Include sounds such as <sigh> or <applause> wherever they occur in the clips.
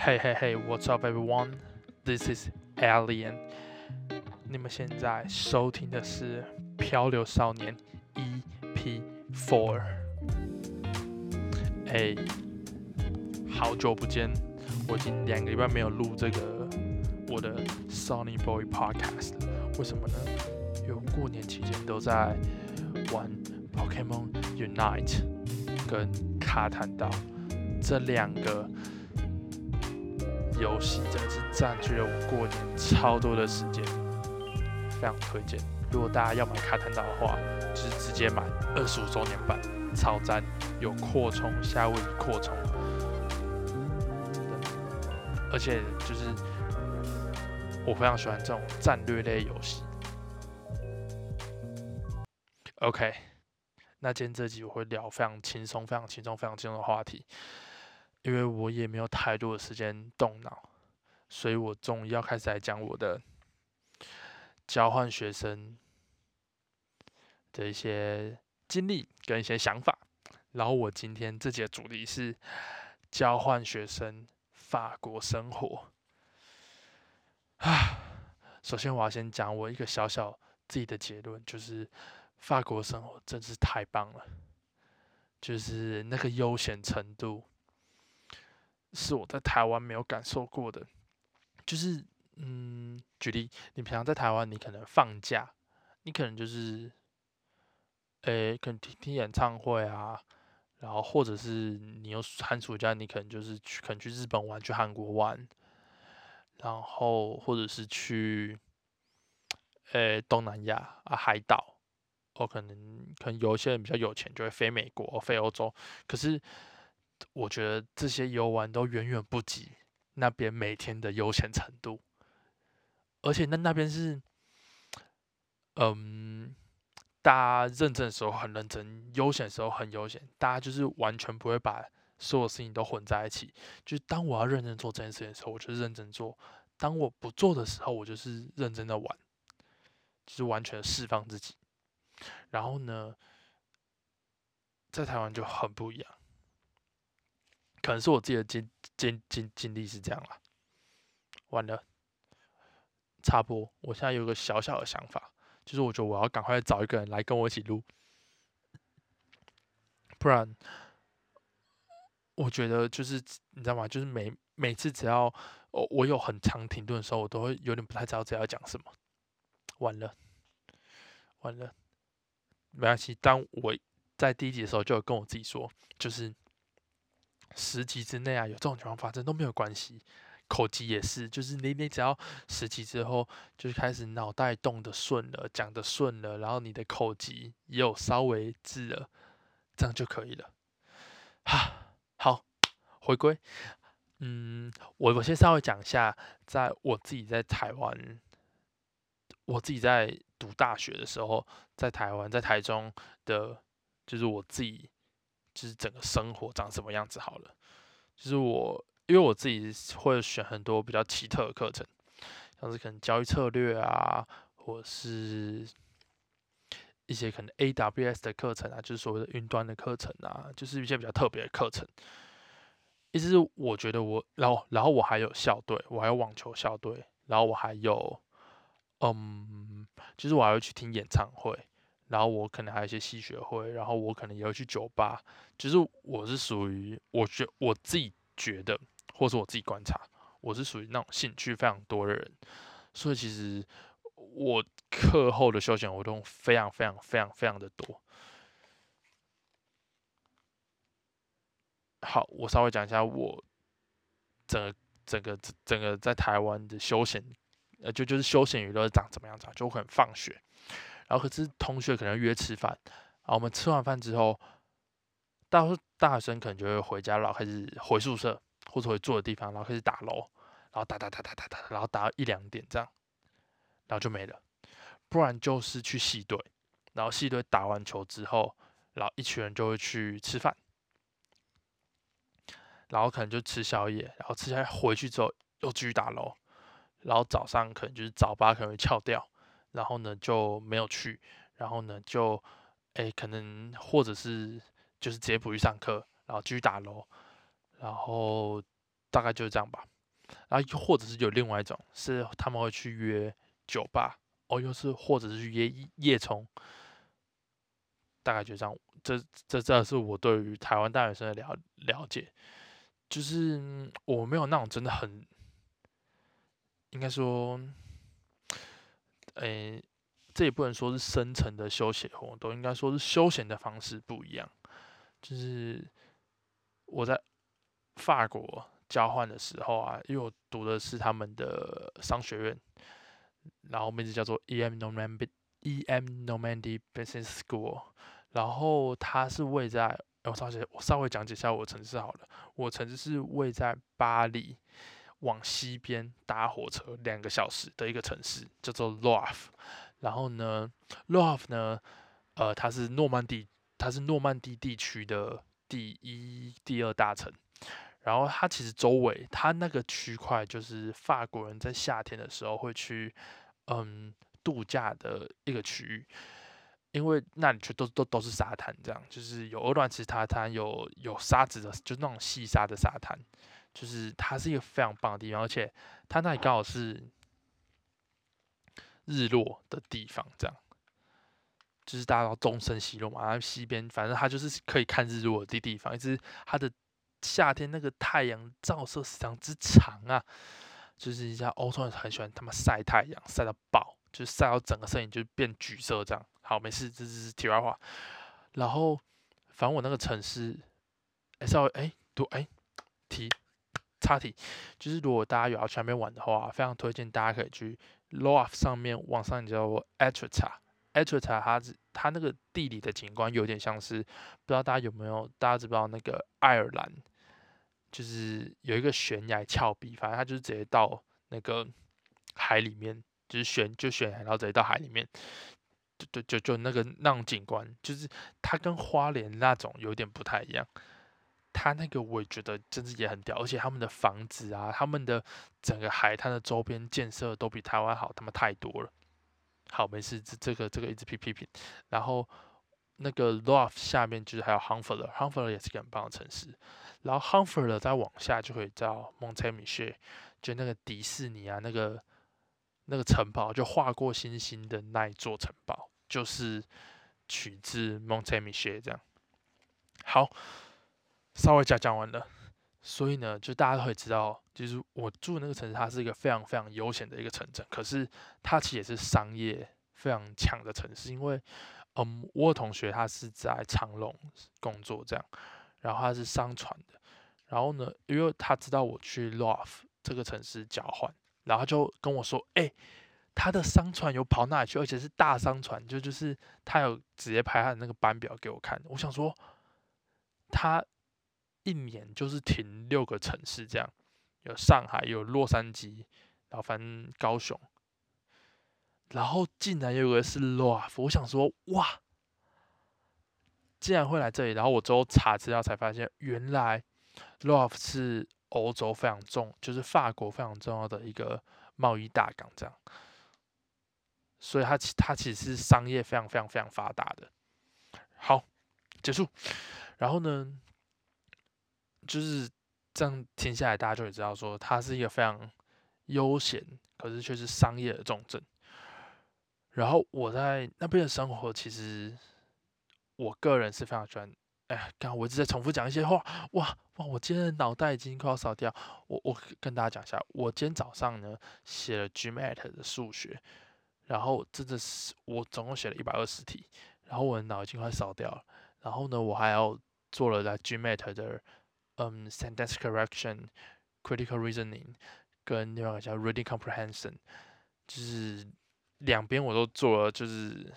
Hey hey hey, what's up everyone? This is Alien。你们现在收听的是《漂流少年》EP Four。哎，好久不见，我已经两个礼拜没有录这个我的 Sony Boy Podcast 了。为什么呢？因为过年期间都在玩 Pokemon Unite 跟卡坦岛这两个。游戏真的是占据了我过年超多的时间，非常推荐。如果大家要买卡坦岛的话，就是直接买二十五周年版，超赞，有扩充，夏威夷扩充，而且就是我非常喜欢这种战略类游戏。OK，那今天这集我会聊非常轻松、非常轻松、非常轻松的话题。因为我也没有太多的时间动脑，所以我终于要开始来讲我的交换学生的一些经历跟一些想法。然后我今天这节主题是交换学生法国生活。啊，首先我要先讲我一个小小自己的结论，就是法国生活真是太棒了，就是那个悠闲程度。是我在台湾没有感受过的，就是嗯，举例，你平常在台湾，你可能放假，你可能就是，诶，可能听听演唱会啊，然后或者是你有寒暑假，你可能就是去，可能去日本玩，去韩国玩，然后或者是去，诶，东南亚啊，海岛，哦可能可能有一些人比较有钱，就会飞美国、飞欧洲，可是。我觉得这些游玩都远远不及那边每天的悠闲程度，而且那那边是，嗯，大家认真的时候很认真，悠闲的时候很悠闲，大家就是完全不会把所有事情都混在一起。就是当我要认真做这件事情的时候，我就认真做；当我不做的时候，我就是认真的玩，就是完全释放自己。然后呢，在台湾就很不一样。可能是我自己的经经经经历是这样啦。完了，插播，我现在有个小小的想法，就是我觉得我要赶快找一个人来跟我一起录，不然，我觉得就是你知道吗？就是每每次只要我我有很长停顿的时候，我都会有点不太知道自己要讲什么。完了，完了，没关系。当我在第一集的时候，就有跟我自己说，就是。十级之内啊，有这种情况发生都没有关系。口疾也是，就是你你只要十级之后，就是开始脑袋动的顺了，讲的顺了，然后你的口疾也有稍微治了，这样就可以了。哈，好，回归。嗯，我我先稍微讲一下，在我自己在台湾，我自己在读大学的时候，在台湾在台中的，就是我自己。就是整个生活长什么样子好了。就是我，因为我自己会选很多比较奇特的课程，像是可能交易策略啊，或是一些可能 AWS 的课程啊，就是所谓的云端的课程啊，就是一些比较特别的课程。意思是我觉得我，然后然后我还有校队，我还有网球校队，然后我还有，嗯，就是我还会去听演唱会。然后我可能还有一些吸血会，然后我可能也会去酒吧。就是我是属于，我觉我自己觉得，或是我自己观察，我是属于那种兴趣非常多的人。所以其实我课后的休闲活动非常非常非常非常的多。好，我稍微讲一下我整个整个整个在台湾的休闲，呃，就就是休闲娱乐长怎么样长，就很放学。然后可是同学可能约吃饭，然后我们吃完饭之后，大大学生可能就会回家，然后开始回宿舍或者回住的地方，然后开始打楼，然后打打打打打打，然后打到一两点这样，然后就没了。不然就是去系队，然后系队打完球之后，然后一群人就会去吃饭，然后可能就吃宵夜，然后吃宵夜回去之后又继续打楼，然后早上可能就是早八可能会翘掉。然后呢就没有去，然后呢就，哎，可能或者是就是直接不去上课，然后继续打楼，然后大概就是这样吧。然后或者是有另外一种，是他们会去约酒吧，哦，又是或者是去约夜冲，大概就这样。这这这是我对于台湾大学生的了了解，就是我没有那种真的很，应该说，诶，这也不能说是深层的休闲活动，应该说是休闲的方式不一样。就是我在法国交换的时候啊，因为我读的是他们的商学院，然后名字叫做 E.M. Normandy E.M. Normandy Business School。然后它是位在，我稍微我稍微讲解一下我城市好了。我城市是位在巴黎往西边搭火车两个小时的一个城市，叫做 l o f 然后呢 l o f 呢，呃，它是诺曼底，它是诺曼底地区的第一、第二大城。然后它其实周围，它那个区块就是法国人在夏天的时候会去，嗯，度假的一个区域。因为那里全都都都是沙滩，这样就是有鹅卵石沙滩，有有沙子的，就是那种细沙的沙滩，就是它是一个非常棒的地方，而且它那里刚好是日落的地方，这样就是大家都东升西落嘛，然后西边反正它就是可以看日落的地方，一直它的夏天那个太阳照射时长之长啊，就是一家欧洲人很喜欢他妈晒太阳，晒到爆，就是晒到整个身影就变橘色这样。好，没事，这是题外话。然后，反正我那个城市，哎，稍微哎，读哎，题，插题，就是如果大家有要去那边玩的话，非常推荐大家可以去 Loaf 上面网上叫 Etretat，Etretat 它是它那个地理的景观有点像是，不知道大家有没有，大家知不知道那个爱尔兰，就是有一个悬崖峭壁，反正它就是直接到那个海里面，就是悬就悬，然后直接到海里面。就就就就那个那种景观，就是它跟花莲那种有点不太一样。他那个我也觉得真是也很屌，而且他们的房子啊，他们的整个海滩的周边建设都比台湾好，他妈太多了。好，没事，这这个这个一直批批评。然后那个 Loft 下面就是还有 h u n f e r h u n f e r 也是个很棒的城市。然后 h u n f e r 再往下就可以到 m o n t m i c h e 就那个迪士尼啊那个。那个城堡就划过星星的那一座城堡，就是取自蒙特米谢这样。好，稍微讲讲完了。所以呢，就大家都会知道，就是我住的那个城市，它是一个非常非常悠闲的一个城镇。可是它其实也是商业非常强的城市，因为，嗯，我同学他是在长隆工作这样，然后他是商船的。然后呢，因为他知道我去 Lof 这个城市交换。然后就跟我说：“哎，他的商船有跑那里去，而且是大商船，就就是他有直接拍他的那个班表给我看。我想说，他一年就是停六个城市，这样有上海，有洛杉矶，然后反正高雄，然后竟然有个是 LOF，。我想说，哇，竟然会来这里。然后我之后查资料才发现，原来 LOF 是。”欧洲非常重，就是法国非常重要的一个贸易大港，这样，所以它其它其实是商业非常非常非常发达的。好，结束。然后呢，就是这样听下来，大家就会知道说，它是一个非常悠闲，可是却是商业的重镇。然后我在那边的生活，其实我个人是非常喜欢。哎，刚我一直在重复讲一些话，哇哇！我今天的脑袋已经快要烧掉。我我跟大家讲一下，我今天早上呢写了 GMAT 的数学，然后真的是我总共写了一百二十题，然后我的脑已经快烧掉了。然后呢，我还要做了在 GMAT 的嗯 sentence correction、critical reasoning 跟另外一个叫 reading comprehension，就是两边我都做了，就是。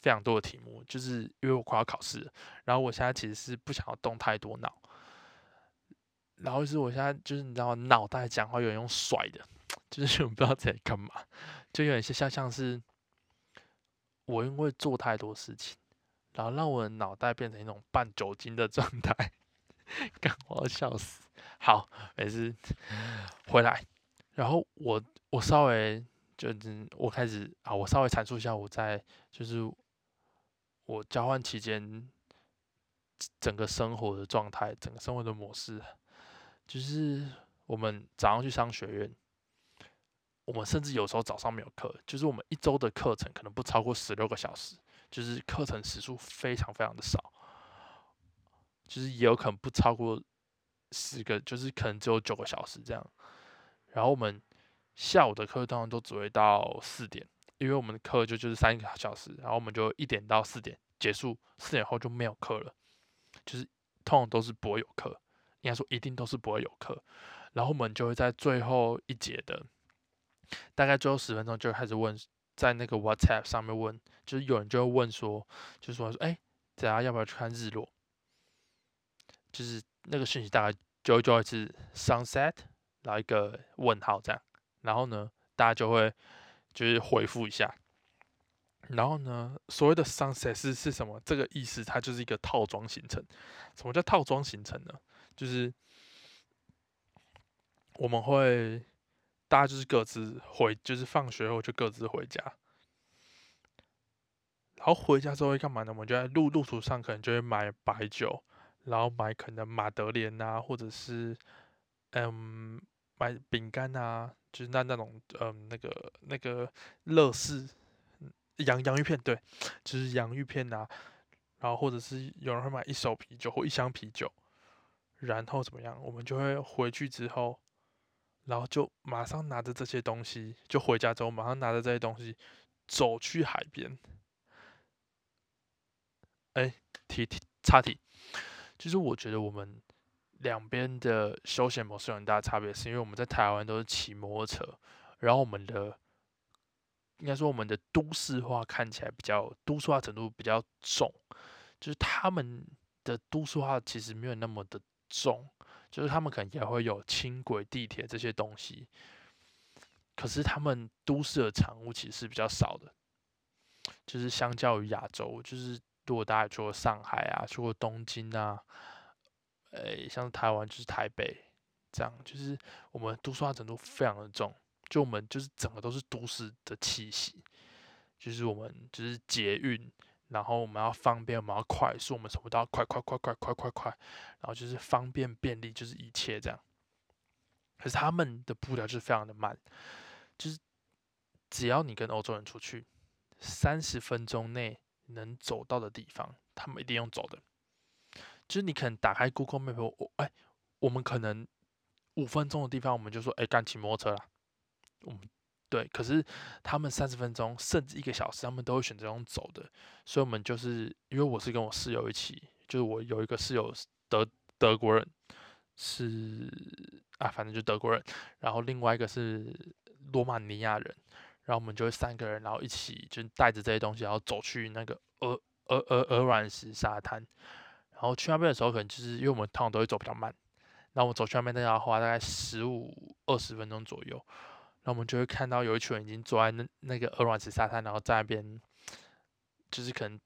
非常多的题目，就是因为我快要考试，然后我现在其实是不想要动太多脑，然后是我现在就是你知道脑袋讲话有点用甩的，就是 <laughs> 我不知道在干嘛，就有点像像是我因为做太多事情，然后让我的脑袋变成一种半酒精的状态，<laughs> 干我要笑死。好，没事，回来，然后我我稍微就是我开始啊，我稍微阐述一下我在就是。我交换期间整个生活的状态，整个生活的模式，就是我们早上去商学院，我们甚至有时候早上没有课，就是我们一周的课程可能不超过十六个小时，就是课程时数非常非常的少，就是也有可能不超过十个，就是可能只有九个小时这样。然后我们下午的课当然都只会到四点，因为我们的课就就是三个小时，然后我们就一点到四点结束，四点后就没有课了，就是通常都是不会有课。应该说一定都是不会有课，然后我们就会在最后一节的大概最后十分钟就开始问，在那个 WhatsApp 上面问，就是有人就会问说，就说说，哎，大家要不要去看日落？就是那个讯息大概就会就会是 sunset，然后一个问号这样，然后呢，大家就会就是回复一下，然后呢，所谓的 sunset 是是什么？这个意思它就是一个套装行程。什么叫套装行程呢？就是我们会，大家就是各自回，就是放学后就各自回家。然后回家之后会干嘛呢？我们就在路路途上可能就会买白酒，然后买可能马德莲啊，或者是嗯买饼干啊，就是那那种嗯那个那个乐事洋洋芋片，对，就是洋芋片啊。然后或者是有人会买一手啤酒或一箱啤酒。然后怎么样？我们就会回去之后，然后就马上拿着这些东西，就回家之后马上拿着这些东西走去海边。哎，提提插题，其实我觉得我们两边的休闲模式有很大差别，是因为我们在台湾都是骑摩托车，然后我们的应该说我们的都市化看起来比较都市化程度比较重，就是他们的都市化其实没有那么的。重，就是他们可能也会有轻轨、地铁这些东西，可是他们都市的产物其实是比较少的，就是相较于亚洲，就是如果大家去过上海啊，去过东京啊，诶，像台湾就是台北这样，就是我们都市化程度非常的重，就我们就是整个都是都市的气息，就是我们就是捷运。然后我们要方便，我们要快速，我们什么都要快快快快快快快，然后就是方便便利，就是一切这样。可是他们的步调就是非常的慢，就是只要你跟欧洲人出去，三十分钟内能走到的地方，他们一定用走的。就是你可能打开 Google Map，我哎，我们可能五分钟的地方，我们就说哎，赶骑摩托车啦，我们。对，可是他们三十分钟甚至一个小时，他们都会选择用走的。所以，我们就是因为我是跟我室友一起，就是我有一个室友德德国人，是啊，反正就德国人。然后另外一个是罗马尼亚人，然后我们就会三个人，然后一起就带着这些东西，然后走去那个鹅鹅鹅鹅卵石沙滩。然后去那边的时候，可能就是因为我们通常都会走比较慢，那我们走去那边，大概要花大概十五二十分钟左右。那我们就会看到有一群人已经坐在那那个鹅卵石沙滩，然后在那边就是可能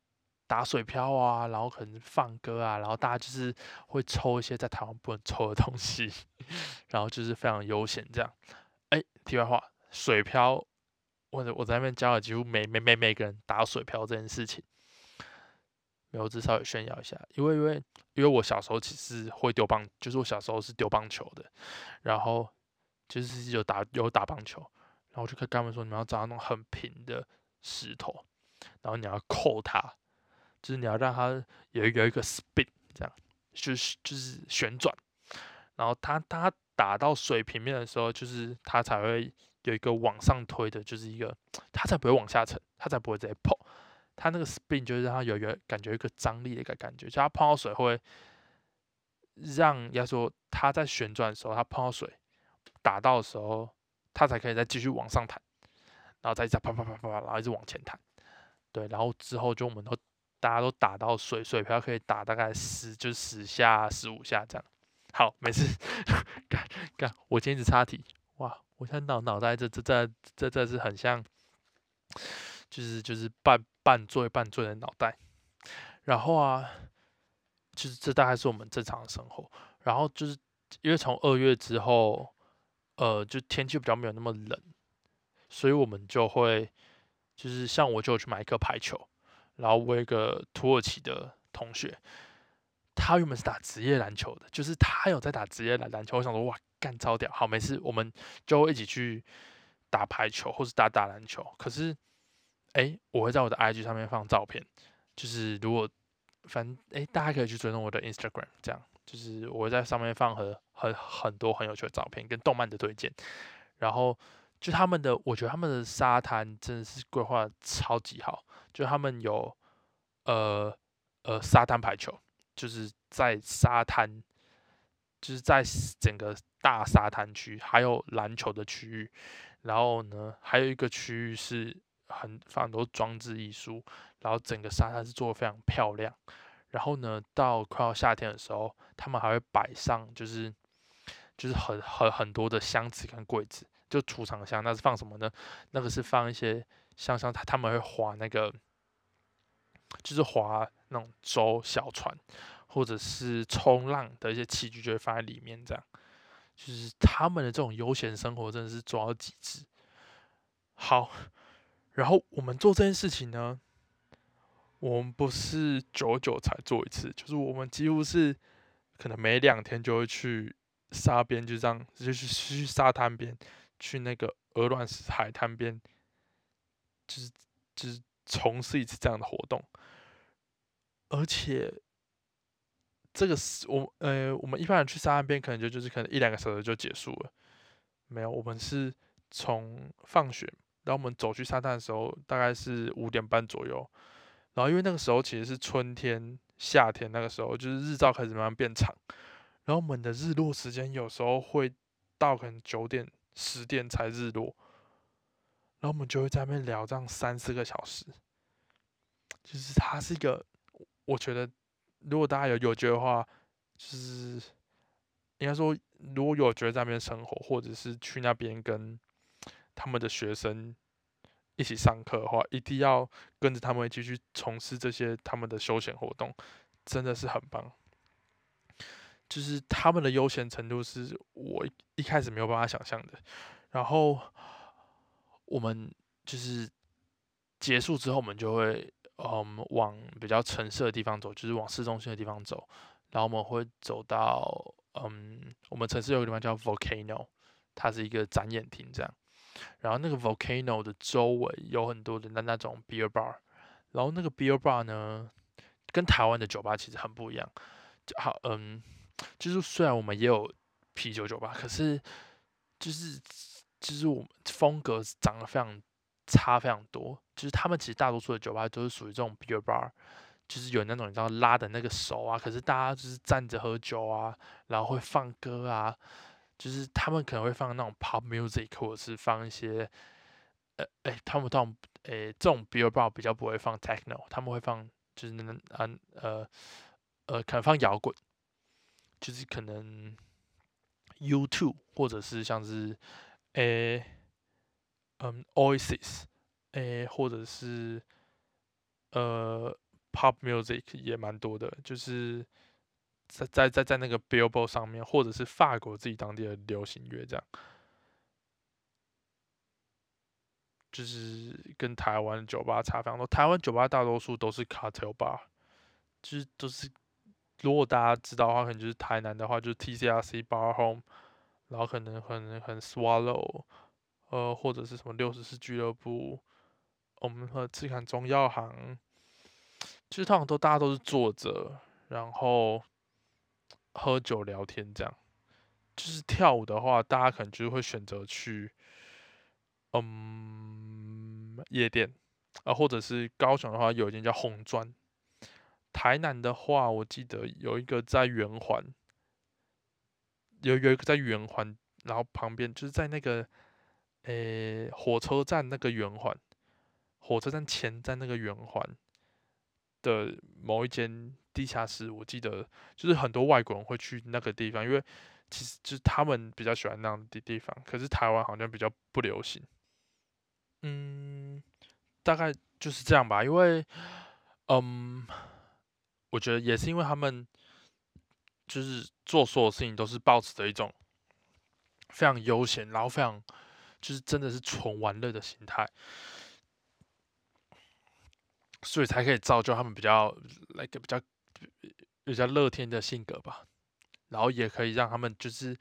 打水漂啊，然后可能放歌啊，然后大家就是会抽一些在台湾不能抽的东西，<laughs> 然后就是非常悠闲这样。哎，题外话，水漂，我我在那边教了几乎每每每每个人打水漂这件事情，没有，至少也炫耀一下，因为因为因为我小时候其实会丢棒，就是我小时候是丢棒球的，然后。就是有打有打棒球，然后就跟他们说，你们要找那种很平的石头，然后你要扣它，就是你要让它有一个一个 spin，这样就是就是旋转，然后它它打到水平面的时候，就是它才会有一个往上推的，就是一个它才不会往下沉，它才不会直接碰，它那个 spin 就是让它有一个感觉一个张力的一个感觉，就它碰到水会让要说它在旋转的时候，它碰到水。打到的时候，它才可以再继续往上弹，然后再一直啪啪啪啪啪，然后一直往前弹。对，然后之后就我们都大家都打到水水漂可以打大概十就十下十五下这样。好，没事。<laughs> 干干，我今天只插题。哇，我现在脑脑袋这这这这这是很像，就是就是半半醉半醉的脑袋。然后啊，就是这大概是我们正常的生活。然后就是因为从二月之后。呃，就天气比较没有那么冷，所以我们就会，就是像我就去买一颗排球，然后我有一个土耳其的同学，他原本是打职业篮球的，就是他有在打职业篮篮球。我想说，哇，干超屌！好，没事，我们就一起去打排球或是打打篮球。可是，哎，我会在我的 IG 上面放照片，就是如果反正哎，大家可以去追踪我的 Instagram，这样就是我会在上面放很很很多很有趣的照片跟动漫的推荐。然后就他们的，我觉得他们的沙滩真的是规划超级好，就他们有呃呃沙滩排球。就是在沙滩，就是在整个大沙滩区，还有篮球的区域，然后呢，还有一个区域是很放很多装置艺术，然后整个沙滩是做的非常漂亮。然后呢，到快要夏天的时候，他们还会摆上就是就是很很很多的箱子跟柜子，就储藏箱，那是放什么呢？那个是放一些像像他他们会划那个。就是划那种舟、小船，或者是冲浪的一些器具，就会放在里面。这样，就是他们的这种悠闲生活，真的是做到极致。好，然后我们做这件事情呢，我们不是久久才做一次，就是我们几乎是可能每两天就会去沙边，就这样，就是去沙滩边，去那个鹅卵石海滩边，就是就是从事一次这样的活动。而且，这个是我呃，我们一般人去沙滩边，可能就就是可能一两个小时就结束了。没有，我们是从放学，然后我们走去沙滩的时候，大概是五点半左右。然后因为那个时候其实是春天、夏天，那个时候就是日照开始慢慢变长，然后我们的日落时间有时候会到可能九点、十点才日落，然后我们就会在那边聊这样三四个小时，就是它是一个。我觉得，如果大家有有觉得话，就是应该说，如果有觉得在那边生活，或者是去那边跟他们的学生一起上课的话，一定要跟着他们一起去从事这些他们的休闲活动，真的是很棒。就是他们的悠闲程度是我一开始没有办法想象的。然后我们就是结束之后，我们就会。嗯，往比较城市的地方走，就是往市中心的地方走。然后我们会走到，嗯，我们城市有个地方叫 Volcano，它是一个展演厅这样。然后那个 Volcano 的周围有很多的那那种 beer bar，然后那个 beer bar 呢，跟台湾的酒吧其实很不一样。好，嗯，就是虽然我们也有啤酒酒吧，可是就是就是我们风格长得非常。差非常多，就是他们其实大多数的酒吧都是属于这种 beer bar，就是有那种你知道拉的那个手啊，可是大家就是站着喝酒啊，然后会放歌啊，就是他们可能会放那种 pop music，或者是放一些，呃，哎，他们这种，哎，这种 beer bar 比较不会放 techno，他们会放就是那嗯呃呃，可能放摇滚，就是可能 YouTube 或者是像是，哎。嗯，Oasis，诶，或者是呃，Pop Music 也蛮多的，就是在在在在那个 Billboard 上面，或者是法国自己当地的流行乐这样，就是跟台湾酒吧差非常多。台湾酒吧大多数都是 Cartel Bar，就是都是如果大家知道的话，可能就是台南的话，就是 TCRC Bar Home，然后可能很很 Swallow。呃，或者是什么六十四俱乐部，我们和赤坎中药行，其实通常都大家都是坐着，然后喝酒聊天这样。就是跳舞的话，大家可能就会选择去，嗯，夜店啊，或者是高雄的话，有一间叫红砖。台南的话，我记得有一个在圆环，有有一个在圆环，然后旁边就是在那个。诶，火车站那个圆环，火车站前站那个圆环的某一间地下室，我记得就是很多外国人会去那个地方，因为其实就是他们比较喜欢那样的地方。可是台湾好像比较不流行。嗯，大概就是这样吧。因为，嗯，我觉得也是因为他们就是做所有事情都是保持着一种非常悠闲，然后非常。就是真的是纯玩乐的心态，所以才可以造就他们比较那个比较比较乐天的性格吧，然后也可以让他们就是，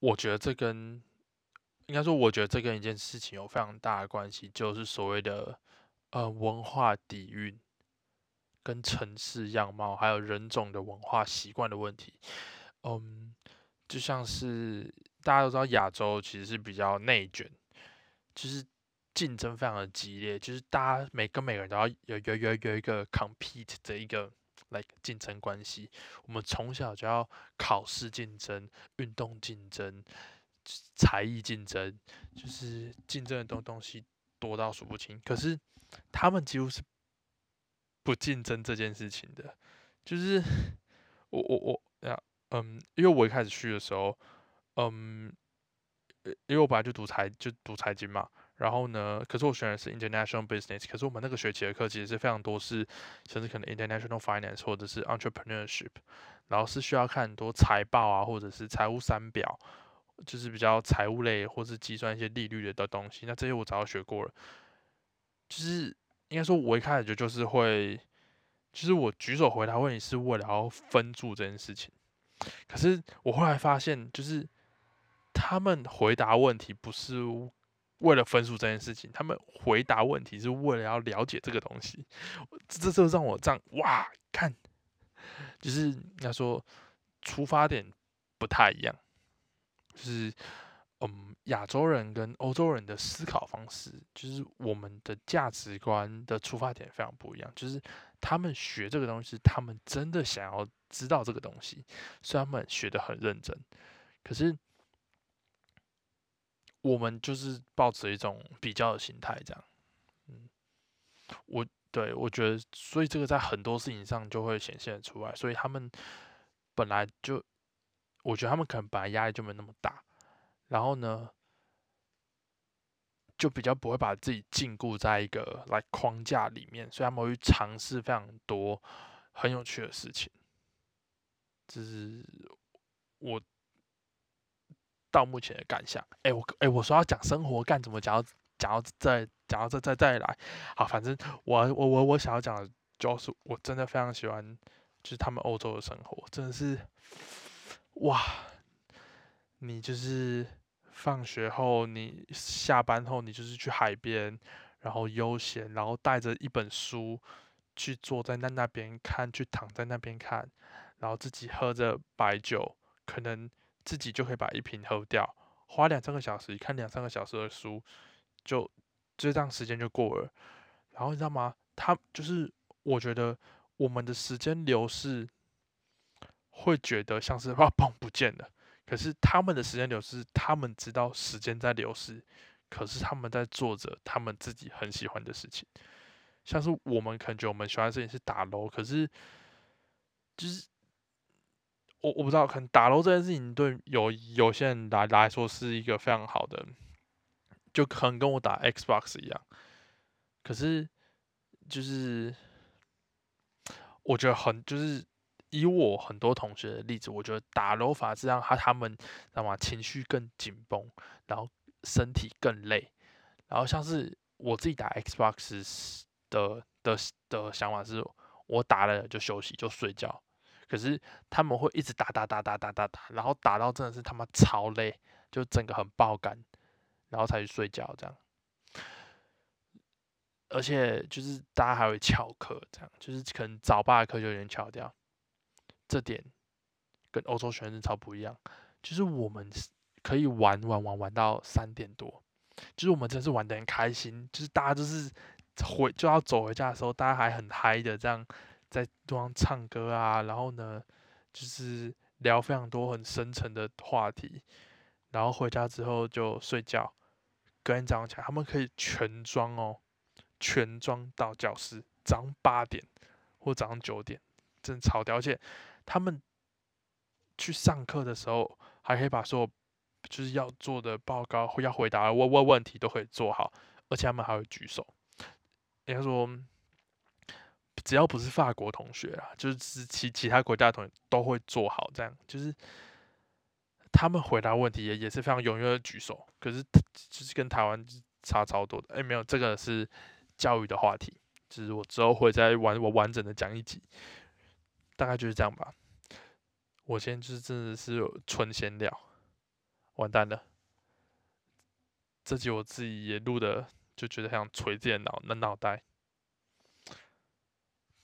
我觉得这跟应该说，我觉得这跟一件事情有非常大的关系，就是所谓的呃文化底蕴。跟城市样貌，还有人种的文化习惯的问题，嗯，就像是大家都知道，亚洲其实是比较内卷，就是竞争非常的激烈，就是大家每跟每个人都要有有有有一个 compete 的一个 like 竞争关系。我们从小就要考试竞争、运动竞争、才艺竞争，就是竞争的东东西多到数不清。可是他们几乎是。不竞争这件事情的，就是我我我呀，嗯，因为我一开始去的时候，嗯，因为我本来就读财就读财经嘛，然后呢，可是我选的是 international business，可是我们那个学期的课其实是非常多是，甚至可能 international finance 或者是 entrepreneurship，然后是需要看很多财报啊，或者是财务三表，就是比较财务类或是计算一些利率的的东西，那这些我早就学过了，就是。应该说，我一开始就就是会，其实我举手回答问题是为了要分组这件事情。可是我后来发现，就是他们回答问题不是为了分数这件事情，他们回答问题是为了要了解这个东西。这这让我这样哇，看，就是应该说出发点不太一样，就是。嗯，亚洲人跟欧洲人的思考方式，就是我们的价值观的出发点非常不一样。就是他们学这个东西，他们真的想要知道这个东西，所以他们学的很认真。可是我们就是抱持一种比较的心态，这样。嗯，我对我觉得，所以这个在很多事情上就会显现出来。所以他们本来就，我觉得他们可能本来压力就没那么大。然后呢，就比较不会把自己禁锢在一个来框架里面，所以他们会尝试非常多很有趣的事情。这是我到目前的感想。哎，我哎，我说要讲生活干怎么讲到？讲到再讲到再再再来。好，反正我我我我想要讲的，就是我真的非常喜欢，就是他们欧洲的生活，真的是哇。你就是放学后，你下班后，你就是去海边，然后悠闲，然后带着一本书去坐在那那边看，去躺在那边看，然后自己喝着白酒，可能自己就可以把一瓶喝掉，花两三个小时看两三个小时的书，就就这样时间就过了。然后你知道吗？他就是我觉得我们的时间流逝，会觉得像是 <laughs> 哇嘣不见了。可是他们的时间流逝，他们知道时间在流逝，可是他们在做着他们自己很喜欢的事情。像是我们可能觉我们喜欢的事情是打楼，可是就是我我不知道，可能打楼这件事情对有有些人来来说是一个非常好的，就可能跟我打 Xbox 一样。可是就是我觉得很就是。以我很多同学的例子，我觉得打柔法是让他他们知道吗？情绪更紧绷，然后身体更累。然后像是我自己打 Xbox 的的的想法是，我打了就休息就睡觉。可是他们会一直打打打打打打打，然后打到真的是他妈超累，就整个很爆肝，然后才去睡觉这样。而且就是大家还会翘课，这样就是可能早八的课就有点翘掉。这点跟欧洲学生超不一样，就是我们可以玩玩玩玩到三点多，就是我们真是玩的很开心，就是大家就是回就要走回家的时候，大家还很嗨的这样在路上唱歌啊，然后呢就是聊非常多很深沉的话题，然后回家之后就睡觉，隔天早上起来他们可以全装哦，全装到教室，早上八点或早上九点，真的超屌，而且。他们去上课的时候，还可以把所有就是要做的报告或要回答问问问题都可以做好，而且他们还会举手。应该说，只要不是法国同学啊，就是其其他国家的同学都会做好。这样就是他们回答问题也也是非常踊跃的举手。可是就是跟台湾差超多的。哎，没有，这个是教育的话题，就是我之后会再完我完整的讲一集。大概就是这样吧。我现在就是真的是纯闲聊，完蛋了。这集我自己也录的，就觉得想捶自己的脑那脑袋。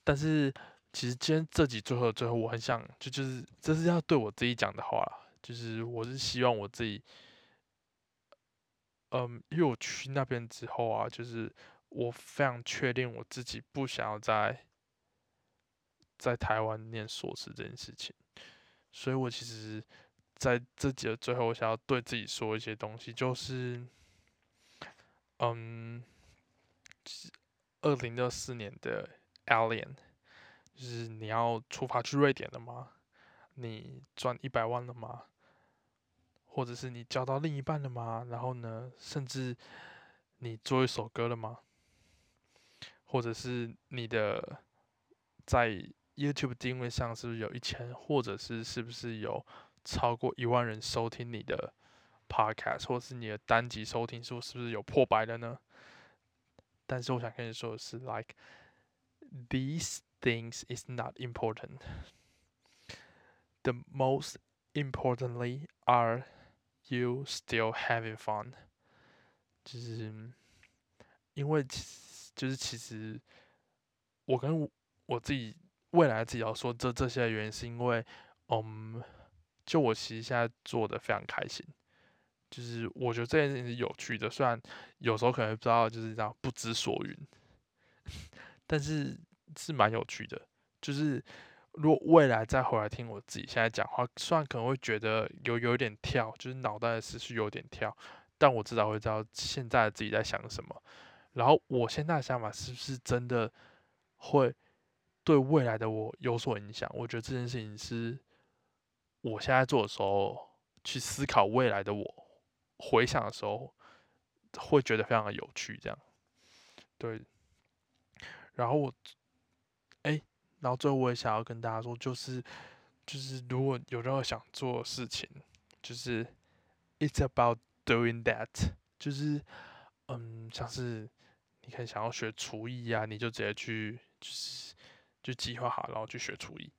但是其实今天这集最后最后，我很想就就是这是要对我自己讲的话，就是我是希望我自己，嗯，因为我去那边之后啊，就是我非常确定我自己不想要在在台湾念硕士这件事情。所以我其实在这集的最后，我想要对自己说一些东西，就是，嗯，二零二四年的 Alien，就是你要出发去瑞典了吗？你赚一百万了吗？或者是你交到另一半了吗？然后呢，甚至你做一首歌了吗？或者是你的在。YouTube 定位上是不是有一千，或者是是不是有超过一万人收听你的 Podcast，或是你的单集收听数是不是有破百了呢？但是我想跟你说的是，like these things is not important. The most importantly are you still having fun. 就是因为就是其实我跟我自己。未来自己要说这这些原因，是因为，嗯，就我其实现在做的非常开心，就是我觉得这件事情是有趣的，虽然有时候可能不知道就是这样不知所云，<laughs> 但是是蛮有趣的。就是如果未来再回来听我自己现在讲话，虽然可能会觉得有有点跳，就是脑袋的思绪有点跳，但我至少会知道现在自己在想什么，然后我现在的想法是不是真的会。对未来的我有所影响，我觉得这件事情是我现在做的时候去思考未来的我，回想的时候会觉得非常的有趣。这样，对。然后我，哎，然后最后我也想要跟大家说，就是就是如果有任何想做的事情，就是 it's about doing that，就是嗯，像是你可以想要学厨艺啊，你就直接去就是。就计划好，然后去学厨艺，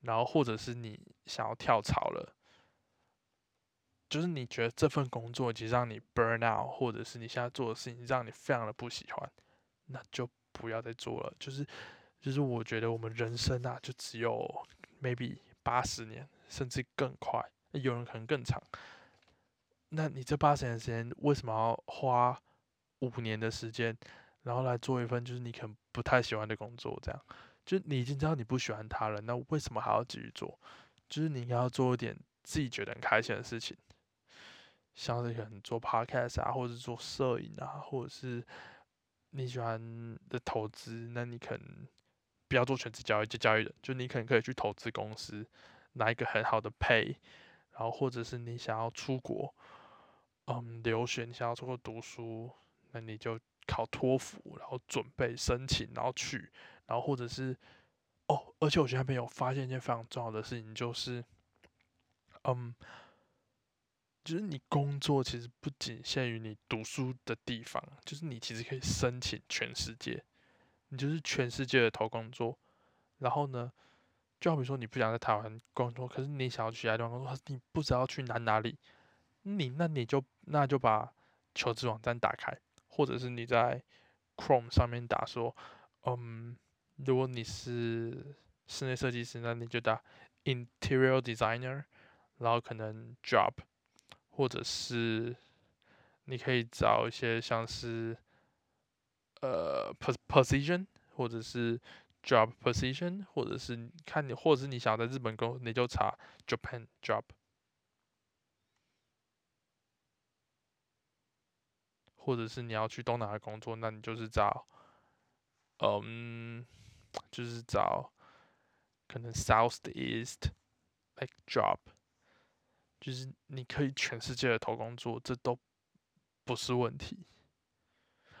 然后或者是你想要跳槽了，就是你觉得这份工作其实让你 burn out，或者是你现在做的事情让你非常的不喜欢，那就不要再做了。就是就是我觉得我们人生啊，就只有 maybe 八十年，甚至更快，有人可能更长。那你这八十年时间为什么要花五年的时间，然后来做一份就是你可能不太喜欢的工作？这样？就你已经知道你不喜欢他了，那为什么还要继续做？就是你应该要做一点自己觉得很开心的事情，像是可能做 podcast 啊，或者做摄影啊，或者是你喜欢的投资，那你可能不要做全职交易，就交易人，就你可能可以去投资公司，拿一个很好的 pay，然后或者是你想要出国，嗯，留学，你想要出国读书，那你就考托福，然后准备申请，然后去。然后或者是，哦，而且我觉得那边有发现一件非常重要的事情，就是，嗯，就是你工作其实不仅限于你读书的地方，就是你其实可以申请全世界，你就是全世界的投工作。然后呢，就好比说你不想在台湾工作，可是你想要去其他地方工作，你不知道去哪哪里，你那你就那就把求职网站打开，或者是你在 Chrome 上面打说，嗯。如果你是室内设计师，那你就打 interior designer，然后可能 job，或者是你可以找一些像是呃 position，或者是 job position，或者是看你，或者是你想在日本工，你就查 Japan job，或者是你要去东南亚工作，那你就是找嗯。就是找可能 South East like job，就是你可以全世界的投工作，这都不是问题。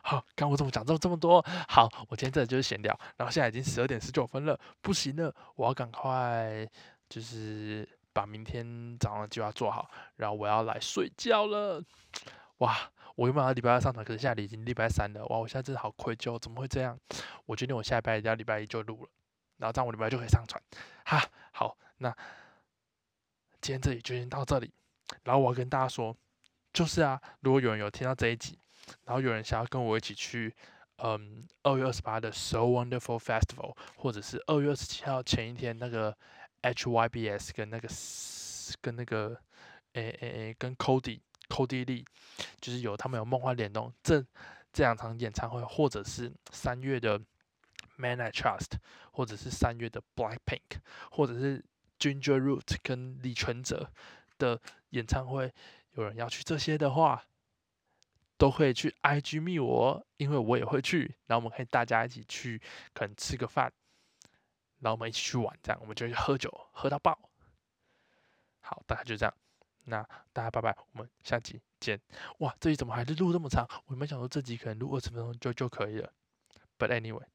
好，刚我怎么讲这么这么多？好，我今天这就是闲聊，然后现在已经十二点十九分了，不行了，我要赶快就是把明天早上的计划做好，然后我要来睡觉了。哇！我原本要礼拜二上传，可是现在已经礼拜三了。哇！我现在真的好愧疚，怎么会这样？我决定我下礼拜一要礼拜一就录了。然后这样我礼拜一就可以上传。哈，好，那今天这里就先到这里。然后我要跟大家说，就是啊，如果有人有听到这一集，然后有人想要跟我一起去，嗯，二月二十八的 So Wonderful Festival，或者是二月二十七号前一天那个 HYBS 跟那个跟那个诶诶诶跟 Cody Cody Lee，就是有他们有梦幻联动这这两场演唱会，或者是三月的 Man I Trust，或者是三月的 Blackpink，或者是 Ginger Root 跟李全哲的演唱会，有人要去这些的话，都可以去 IG 密我，因为我也会去，然后我们可以大家一起去，可能吃个饭，然后我们一起去玩，这样我们就去喝酒，喝到爆。好，大概就这样，那大家拜拜，我们下集见。哇，这里怎么还是录这么长？我原本想说这集可能录二十分钟就就可以了，But anyway。